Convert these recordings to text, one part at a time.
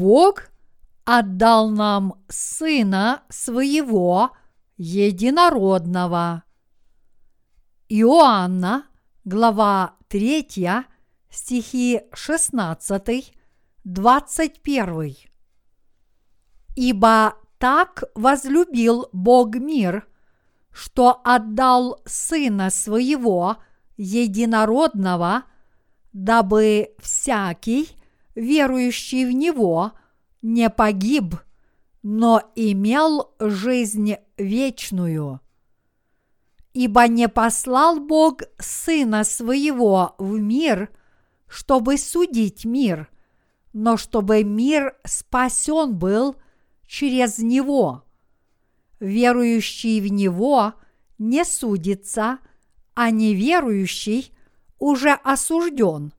Бог отдал нам Сына Своего Единородного. Иоанна, глава 3, стихи 16, 21. Ибо так возлюбил Бог мир, что отдал Сына Своего Единородного, дабы всякий, верующий в Него, не погиб, но имел жизнь вечную. Ибо не послал Бог Сына Своего в мир, чтобы судить мир, но чтобы мир спасен был через Него. Верующий в Него не судится, а неверующий уже осужден,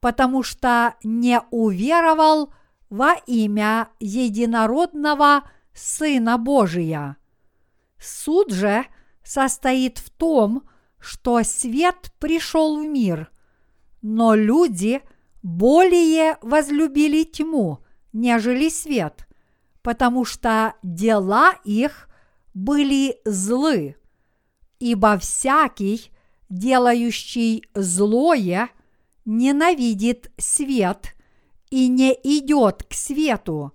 потому что не уверовал во имя единородного Сына Божия. Суд же состоит в том, что свет пришел в мир, но люди более возлюбили тьму, нежели свет, потому что дела их были злы, ибо всякий, делающий злое, ненавидит свет и не идет к свету,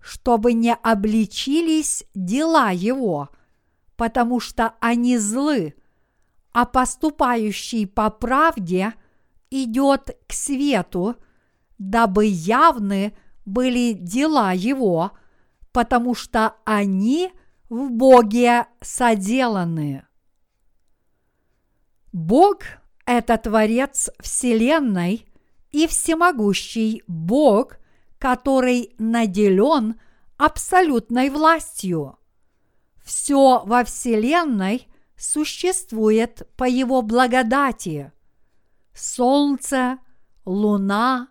чтобы не обличились дела его, потому что они злы, а поступающий по правде идет к свету, дабы явны были дела его, потому что они в Боге соделаны. Бог – это Творец Вселенной и всемогущий Бог, который наделен абсолютной властью. Все во Вселенной существует по Его благодати. Солнце, луна,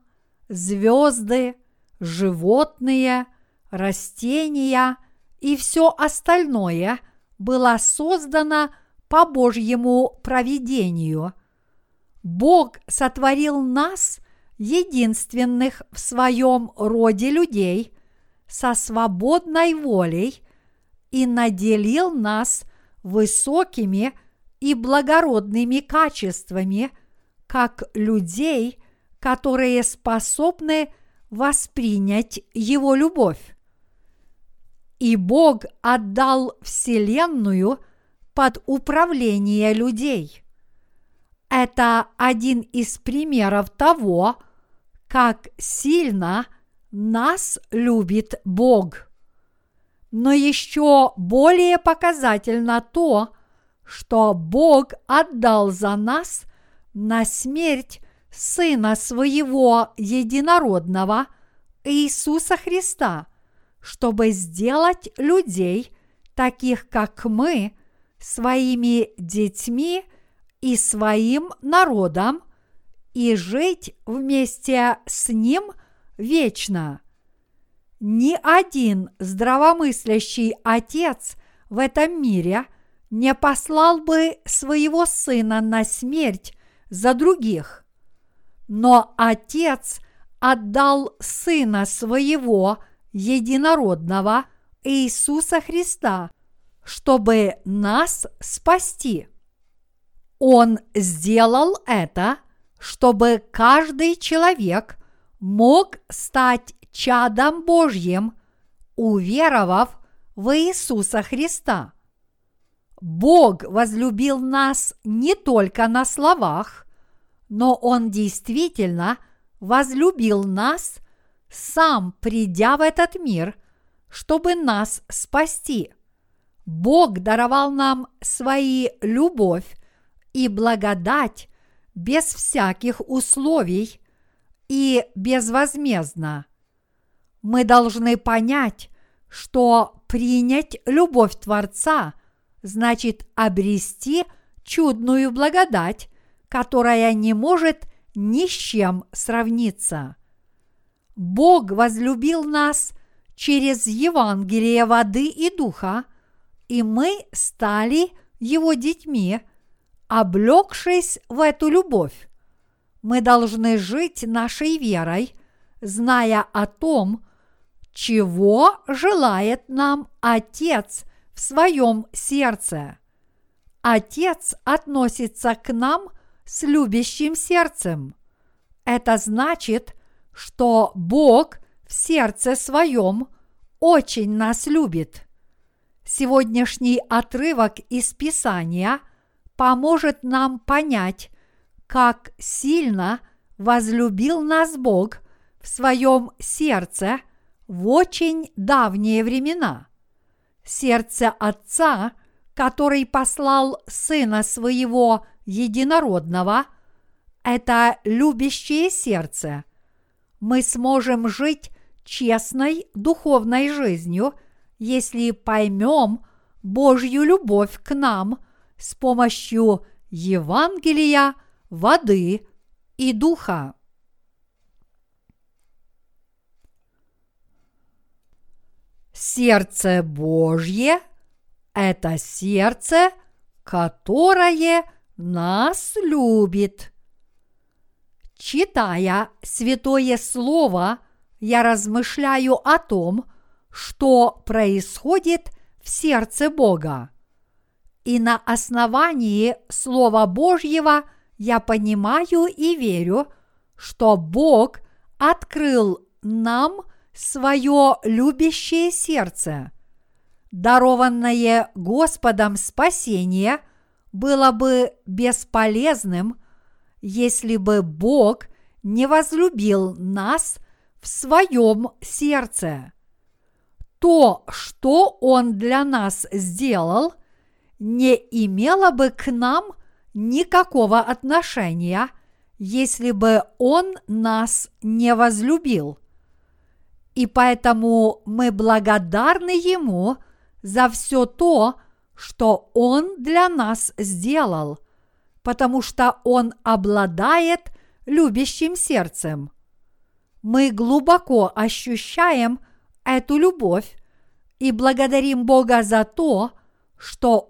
звезды, животные, растения и все остальное было создано – по Божьему провидению. Бог сотворил нас, единственных в своем роде людей, со свободной волей и наделил нас высокими и благородными качествами, как людей, которые способны воспринять Его любовь. И Бог отдал Вселенную – под управление людей. Это один из примеров того, как сильно нас любит Бог. Но еще более показательно то, что Бог отдал за нас на смерть Сына Своего Единородного Иисуса Христа, чтобы сделать людей, таких как мы, своими детьми и своим народом и жить вместе с ним вечно. Ни один здравомыслящий отец в этом мире не послал бы своего сына на смерть за других. Но отец отдал сына своего единородного Иисуса Христа – чтобы нас спасти. Он сделал это, чтобы каждый человек мог стать чадом Божьим, уверовав в Иисуса Христа. Бог возлюбил нас не только на словах, но Он действительно возлюбил нас, сам придя в этот мир, чтобы нас спасти. Бог даровал нам свои любовь и благодать без всяких условий и безвозмездно. Мы должны понять, что принять любовь Творца значит обрести чудную благодать, которая не может ни с чем сравниться. Бог возлюбил нас через Евангелие воды и духа – и мы стали его детьми, облегшись в эту любовь. Мы должны жить нашей верой, зная о том, чего желает нам Отец в своем сердце. Отец относится к нам с любящим сердцем. Это значит, что Бог в сердце своем очень нас любит. Сегодняшний отрывок из Писания поможет нам понять, как сильно возлюбил нас Бог в своем сердце в очень давние времена. Сердце Отца, который послал Сына Своего Единородного, это любящее сердце. Мы сможем жить честной духовной жизнью, если поймем Божью любовь к нам с помощью Евангелия, воды и духа. Сердце Божье – это сердце, которое нас любит. Читая Святое Слово, я размышляю о том, что происходит в сердце Бога. И на основании Слова Божьего я понимаю и верю, что Бог открыл нам – свое любящее сердце. Дарованное Господом спасение было бы бесполезным, если бы Бог не возлюбил нас в своем сердце. То, что Он для нас сделал, не имело бы к нам никакого отношения, если бы Он нас не возлюбил – и поэтому мы благодарны Ему за все то, что Он для нас сделал, потому что Он обладает любящим сердцем. Мы глубоко ощущаем эту любовь и благодарим Бога за то, что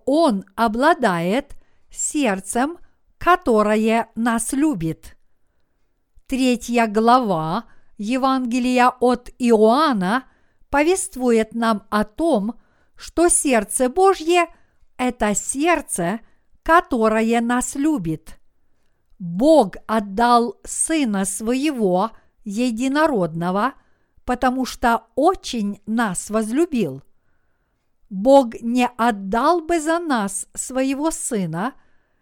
Он обладает сердцем, которое нас любит. Третья глава Евангелия от Иоанна повествует нам о том, что сердце Божье – это сердце, которое нас любит. Бог отдал Сына Своего Единородного, потому что очень нас возлюбил. Бог не отдал бы за нас Своего Сына,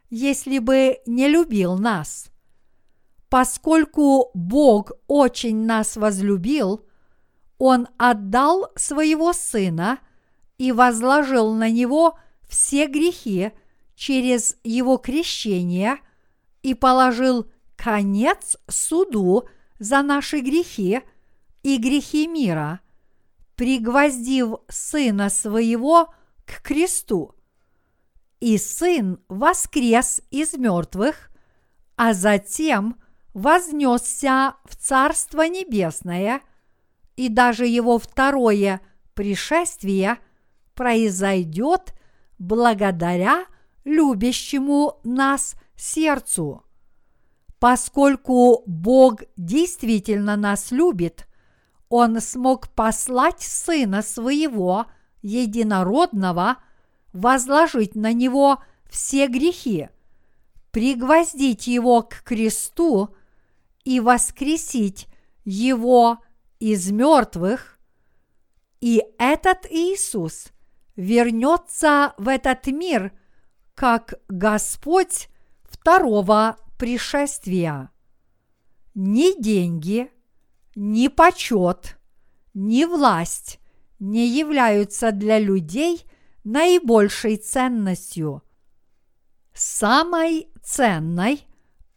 если бы не любил нас. Поскольку Бог очень нас возлюбил, Он отдал своего Сына и возложил на Него все грехи через Его крещение и положил конец суду за наши грехи и грехи мира, пригвоздив Сына Своего к кресту. И Сын воскрес из мертвых, а затем – вознесся в Царство Небесное, и даже его второе пришествие произойдет благодаря любящему нас сердцу. Поскольку Бог действительно нас любит, Он смог послать Сына Своего, Единородного, возложить на Него все грехи, пригвоздить Его к кресту – и воскресить его из мертвых, и этот Иисус вернется в этот мир как Господь второго пришествия. Ни деньги, ни почет, ни власть не являются для людей наибольшей ценностью. Самой ценной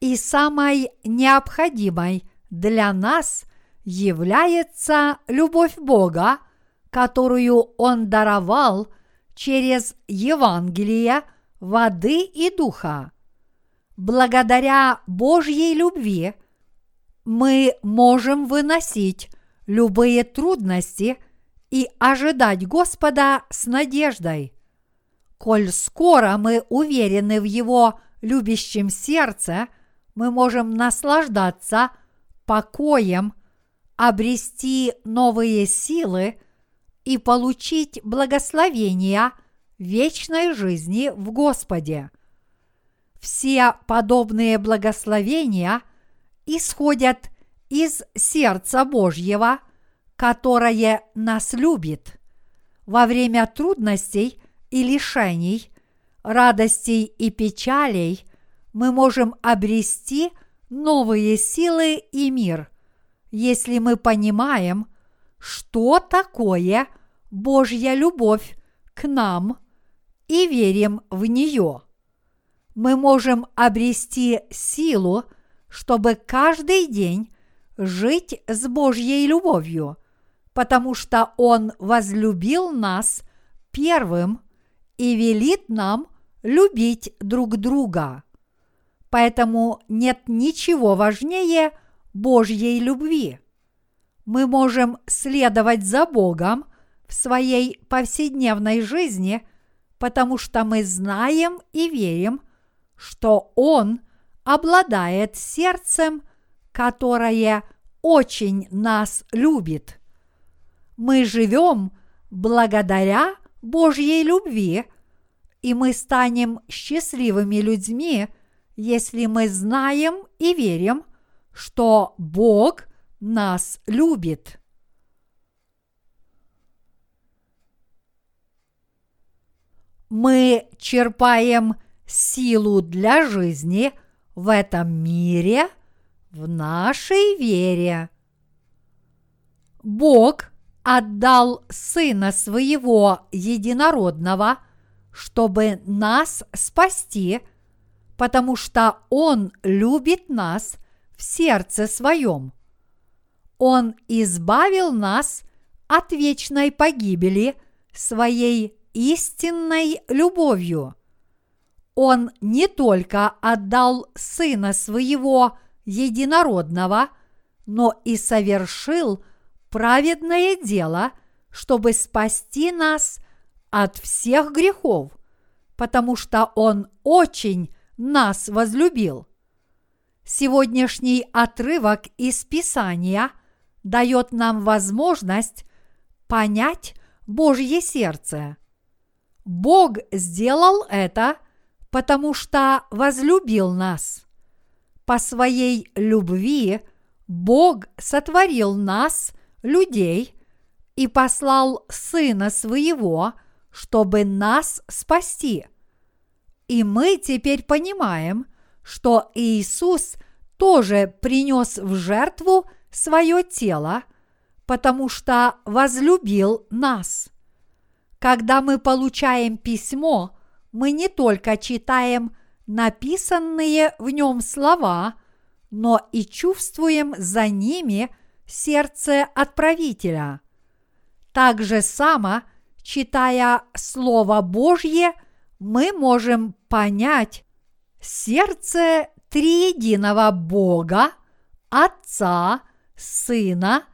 и самой необходимой для нас является любовь Бога, которую Он даровал через Евангелие воды и духа. Благодаря Божьей любви мы можем выносить любые трудности и ожидать Господа с надеждой. Коль скоро мы уверены в Его любящем сердце – мы можем наслаждаться покоем, обрести новые силы и получить благословения вечной жизни в Господе. Все подобные благословения исходят из сердца Божьего, которое нас любит. Во время трудностей и лишений, радостей и печалей мы можем обрести новые силы и мир, если мы понимаем, что такое Божья любовь к нам и верим в нее. Мы можем обрести силу, чтобы каждый день жить с Божьей любовью, потому что Он возлюбил нас первым и велит нам любить друг друга. Поэтому нет ничего важнее Божьей любви. Мы можем следовать за Богом в своей повседневной жизни, потому что мы знаем и верим, что Он обладает сердцем, которое очень нас любит. Мы живем благодаря Божьей любви, и мы станем счастливыми людьми, если мы знаем и верим, что Бог нас любит. Мы черпаем силу для жизни в этом мире в нашей вере. Бог отдал Сына Своего Единородного, чтобы нас спасти, потому что Он любит нас в сердце своем. Он избавил нас от вечной погибели своей истинной любовью. Он не только отдал Сына Своего Единородного, но и совершил праведное дело, чтобы спасти нас от всех грехов, потому что Он очень нас возлюбил. Сегодняшний отрывок из Писания дает нам возможность понять Божье сердце. Бог сделал это, потому что возлюбил нас. По своей любви Бог сотворил нас, людей, и послал Сына Своего, чтобы нас спасти. И мы теперь понимаем, что Иисус тоже принес в жертву свое тело, потому что возлюбил нас. Когда мы получаем письмо, мы не только читаем написанные в нем слова, но и чувствуем за ними сердце отправителя. Так же само, читая Слово Божье, мы можем понять сердце триединого Бога, Отца, Сына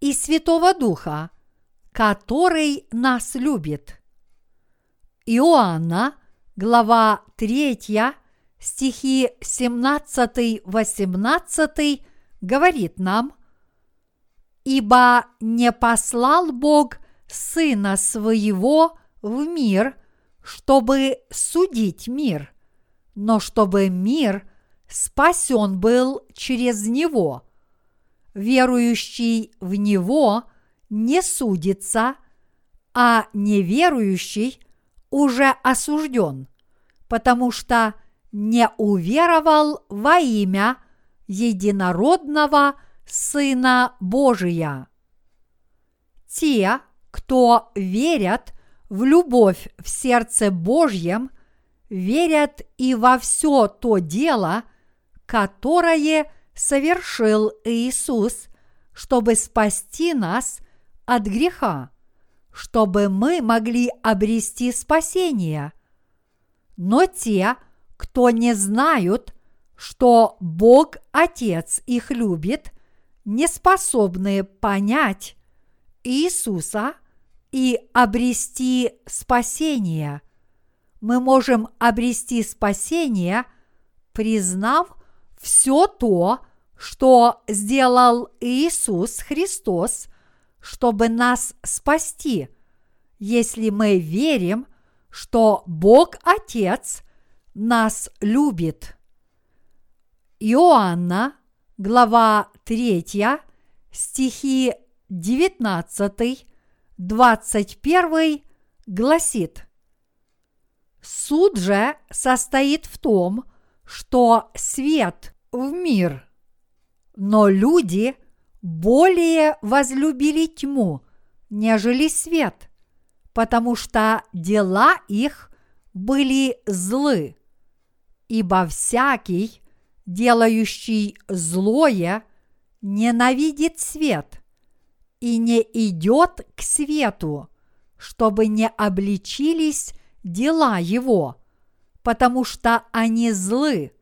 и Святого Духа – который нас любит. Иоанна, глава 3, стихи 17-18 говорит нам, «Ибо не послал Бог Сына Своего в мир, чтобы судить мир, но чтобы мир спасен был через Него. Верующий в Него не судится, а неверующий уже осужден, потому что не уверовал во имя единородного Сына Божия. Те, кто верят в любовь в сердце Божьем, верят и во все то дело, которое совершил Иисус, чтобы спасти нас – от греха, чтобы мы могли обрести спасение. Но те, кто не знают, что Бог Отец их любит, не способны понять Иисуса и обрести спасение. Мы можем обрести спасение, признав все то, что сделал Иисус Христос, чтобы нас спасти, если мы верим, что Бог Отец нас любит. Иоанна, глава 3, стихи 19, 21 гласит Суд же состоит в том, что свет в мир, но люди более возлюбили тьму, нежели свет, потому что дела их были злы, ибо всякий, делающий злое, ненавидит свет и не идет к свету, чтобы не обличились дела его, потому что они злы,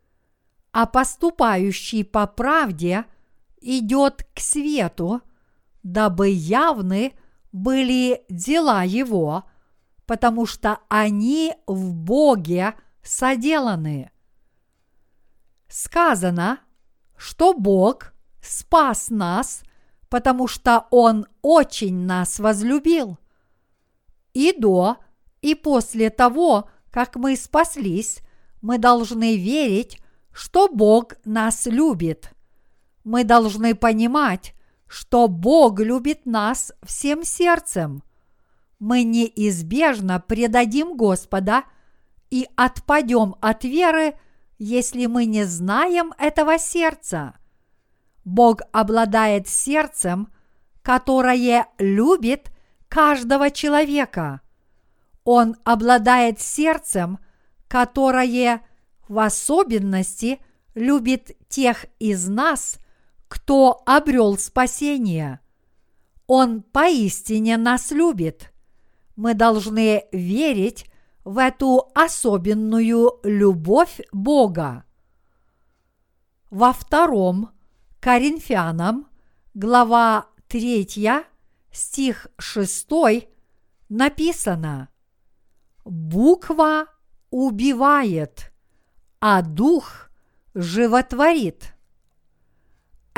а поступающий по правде идет к свету, дабы явны были дела его, потому что они в Боге соделаны. Сказано, что Бог спас нас, потому что Он очень нас возлюбил. И до, и после того, как мы спаслись, мы должны верить, что Бог нас любит. Мы должны понимать, что Бог любит нас всем сердцем. Мы неизбежно предадим Господа и отпадем от веры, если мы не знаем этого сердца. Бог обладает сердцем, которое любит каждого человека. Он обладает сердцем, которое в особенности любит тех из нас, кто обрел спасение. Он поистине нас любит. Мы должны верить в эту особенную любовь Бога. Во втором Коринфянам, глава 3, стих 6 написано «Буква убивает, а дух животворит».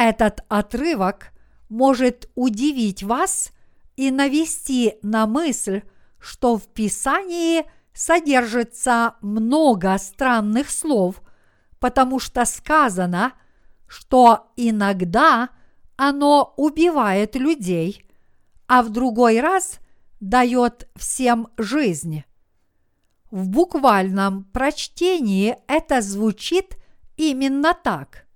Этот отрывок может удивить вас и навести на мысль, что в Писании содержится много странных слов, потому что сказано, что иногда оно убивает людей, а в другой раз дает всем жизнь. В буквальном прочтении это звучит именно так.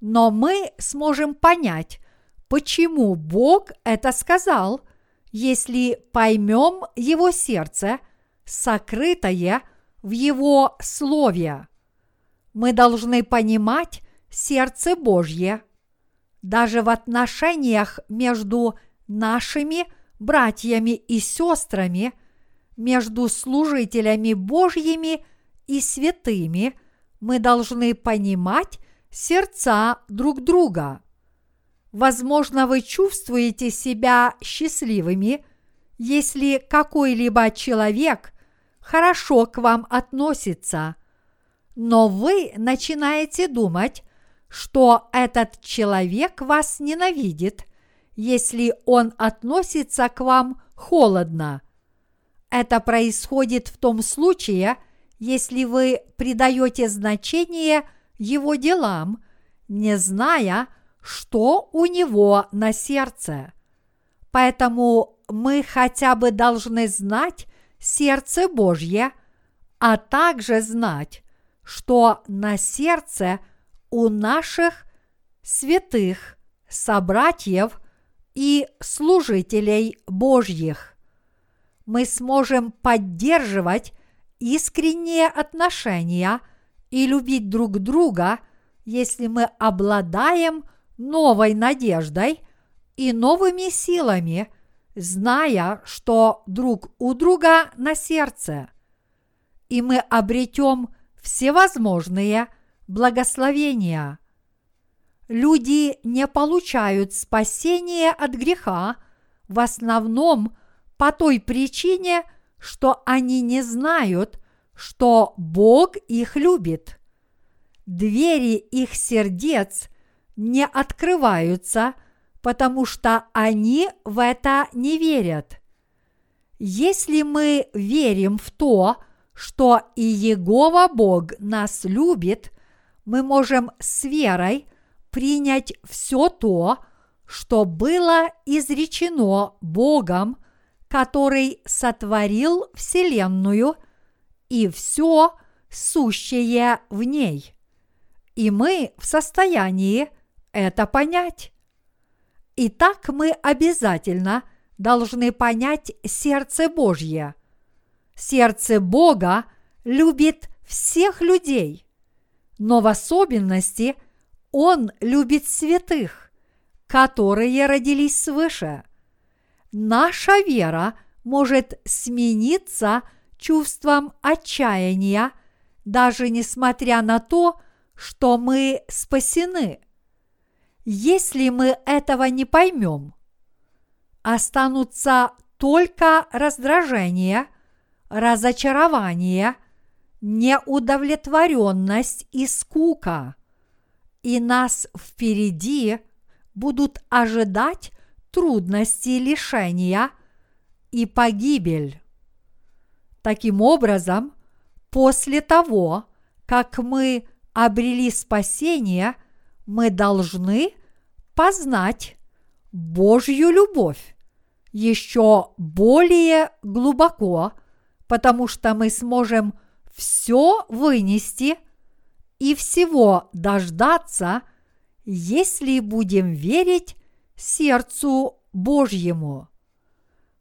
Но мы сможем понять, почему Бог это сказал, если поймем Его сердце, сокрытое в Его Слове. Мы должны понимать сердце Божье. Даже в отношениях между нашими братьями и сестрами – между служителями Божьими и святыми мы должны понимать сердца друг друга. Возможно, вы чувствуете себя счастливыми, если какой-либо человек хорошо к вам относится, но вы начинаете думать, что этот человек вас ненавидит, если он относится к вам холодно – это происходит в том случае, если вы придаете значение его делам, не зная, что у него на сердце. Поэтому мы хотя бы должны знать сердце Божье, а также знать, что на сердце у наших святых собратьев и служителей Божьих мы сможем поддерживать искренние отношения и любить друг друга, если мы обладаем новой надеждой и новыми силами, зная, что друг у друга на сердце. И мы обретем всевозможные благословения. Люди не получают спасения от греха в основном – по той причине, что они не знают, что Бог их любит. Двери их сердец не открываются, потому что они в это не верят. Если мы верим в то, что и Егова Бог нас любит, мы можем с верой принять все то, что было изречено Богом, который сотворил Вселенную и все сущее в ней. И мы в состоянии это понять. Итак, мы обязательно должны понять сердце Божье. Сердце Бога любит всех людей, но в особенности Он любит святых, которые родились свыше. Наша вера может смениться чувством отчаяния, даже несмотря на то, что мы спасены. Если мы этого не поймем, останутся только раздражение, разочарование, неудовлетворенность и скука, и нас впереди будут ожидать трудности лишения и погибель. Таким образом, после того, как мы обрели спасение, мы должны познать Божью любовь еще более глубоко, потому что мы сможем все вынести и всего дождаться, если будем верить сердцу Божьему.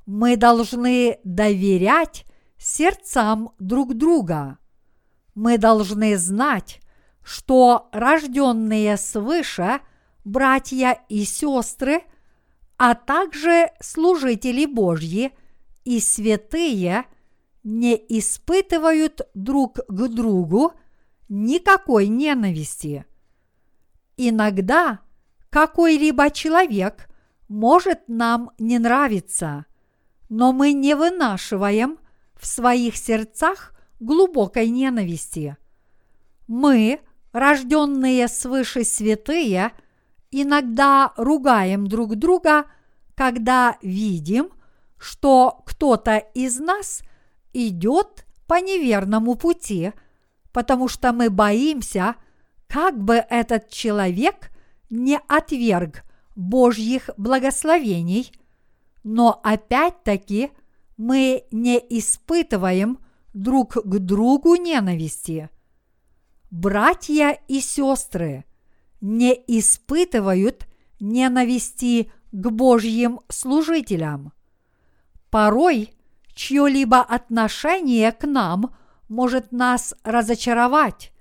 Мы должны доверять сердцам друг друга. Мы должны знать, что рожденные свыше братья и сестры, а также служители Божьи и святые не испытывают друг к другу никакой ненависти. Иногда какой-либо человек может нам не нравиться, но мы не вынашиваем в своих сердцах глубокой ненависти. Мы, рожденные свыше святые, иногда ругаем друг друга, когда видим, что кто-то из нас идет по неверному пути, потому что мы боимся, как бы этот человек не отверг Божьих благословений, но опять-таки мы не испытываем друг к другу ненависти. Братья и сестры не испытывают ненависти к Божьим служителям. Порой чье-либо отношение к нам может нас разочаровать,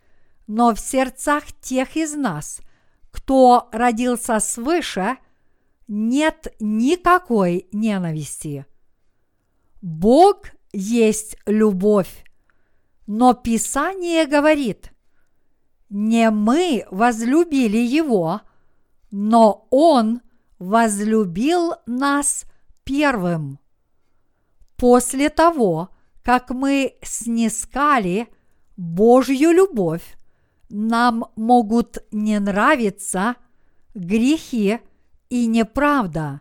но в сердцах тех из нас, кто родился свыше, нет никакой ненависти. Бог есть любовь, но Писание говорит, не мы возлюбили Его, но Он возлюбил нас первым. После того, как мы снискали Божью любовь, нам могут не нравиться грехи и неправда,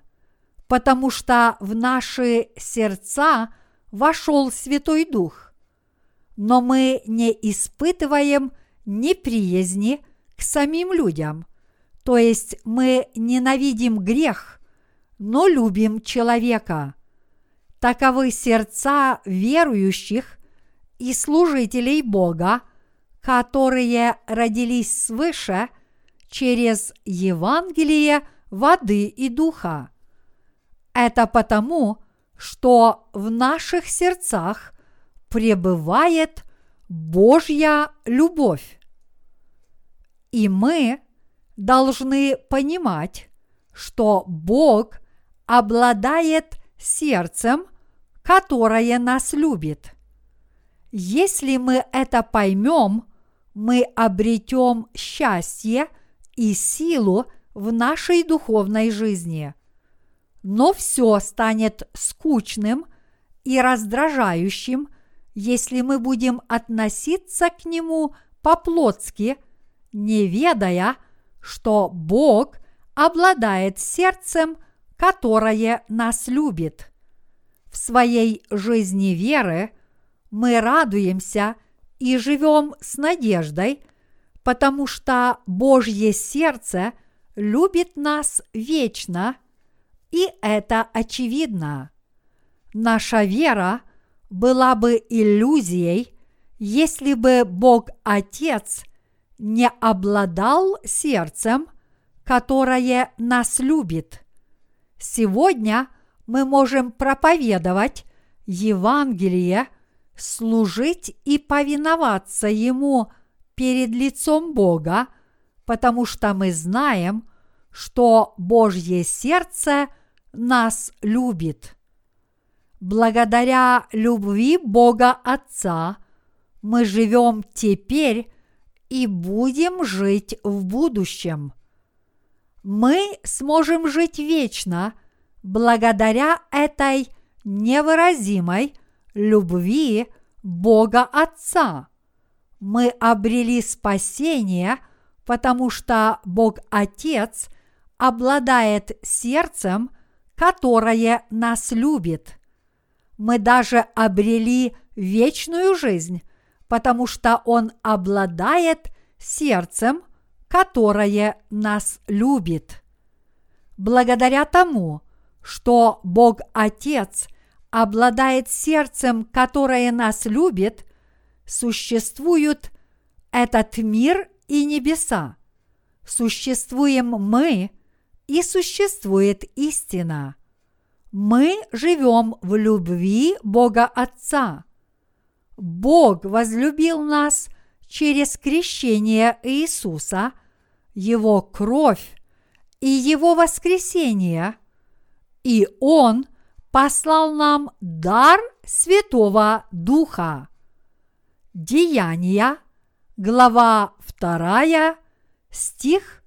потому что в наши сердца вошел Святой Дух. Но мы не испытываем неприязни к самим людям, то есть мы ненавидим грех, но любим человека. Таковы сердца верующих и служителей Бога – которые родились свыше через Евангелие воды и духа. Это потому, что в наших сердцах пребывает Божья любовь. И мы должны понимать, что Бог обладает сердцем, которое нас любит. Если мы это поймем – мы обретем счастье и силу в нашей духовной жизни. Но все станет скучным и раздражающим, если мы будем относиться к нему по-плотски, не ведая, что Бог обладает сердцем, которое нас любит. В своей жизни веры мы радуемся и живем с надеждой, потому что Божье сердце любит нас вечно, и это очевидно. Наша вера была бы иллюзией, если бы Бог Отец не обладал сердцем, которое нас любит. Сегодня мы можем проповедовать Евангелие, служить и повиноваться Ему перед лицом Бога, потому что мы знаем, что Божье сердце нас любит. Благодаря любви Бога Отца мы живем теперь и будем жить в будущем. Мы сможем жить вечно благодаря этой невыразимой любви Бога Отца. Мы обрели спасение, потому что Бог Отец обладает сердцем, которое нас любит. Мы даже обрели вечную жизнь, потому что Он обладает сердцем, которое нас любит. Благодаря тому, что Бог Отец обладает сердцем, которое нас любит, существуют этот мир и небеса. Существуем мы и существует истина. Мы живем в любви Бога Отца – Бог возлюбил нас через крещение Иисуса, Его кровь и Его воскресение, и Он послал нам дар Святого Духа. Деяния, глава 2, стих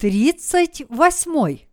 38.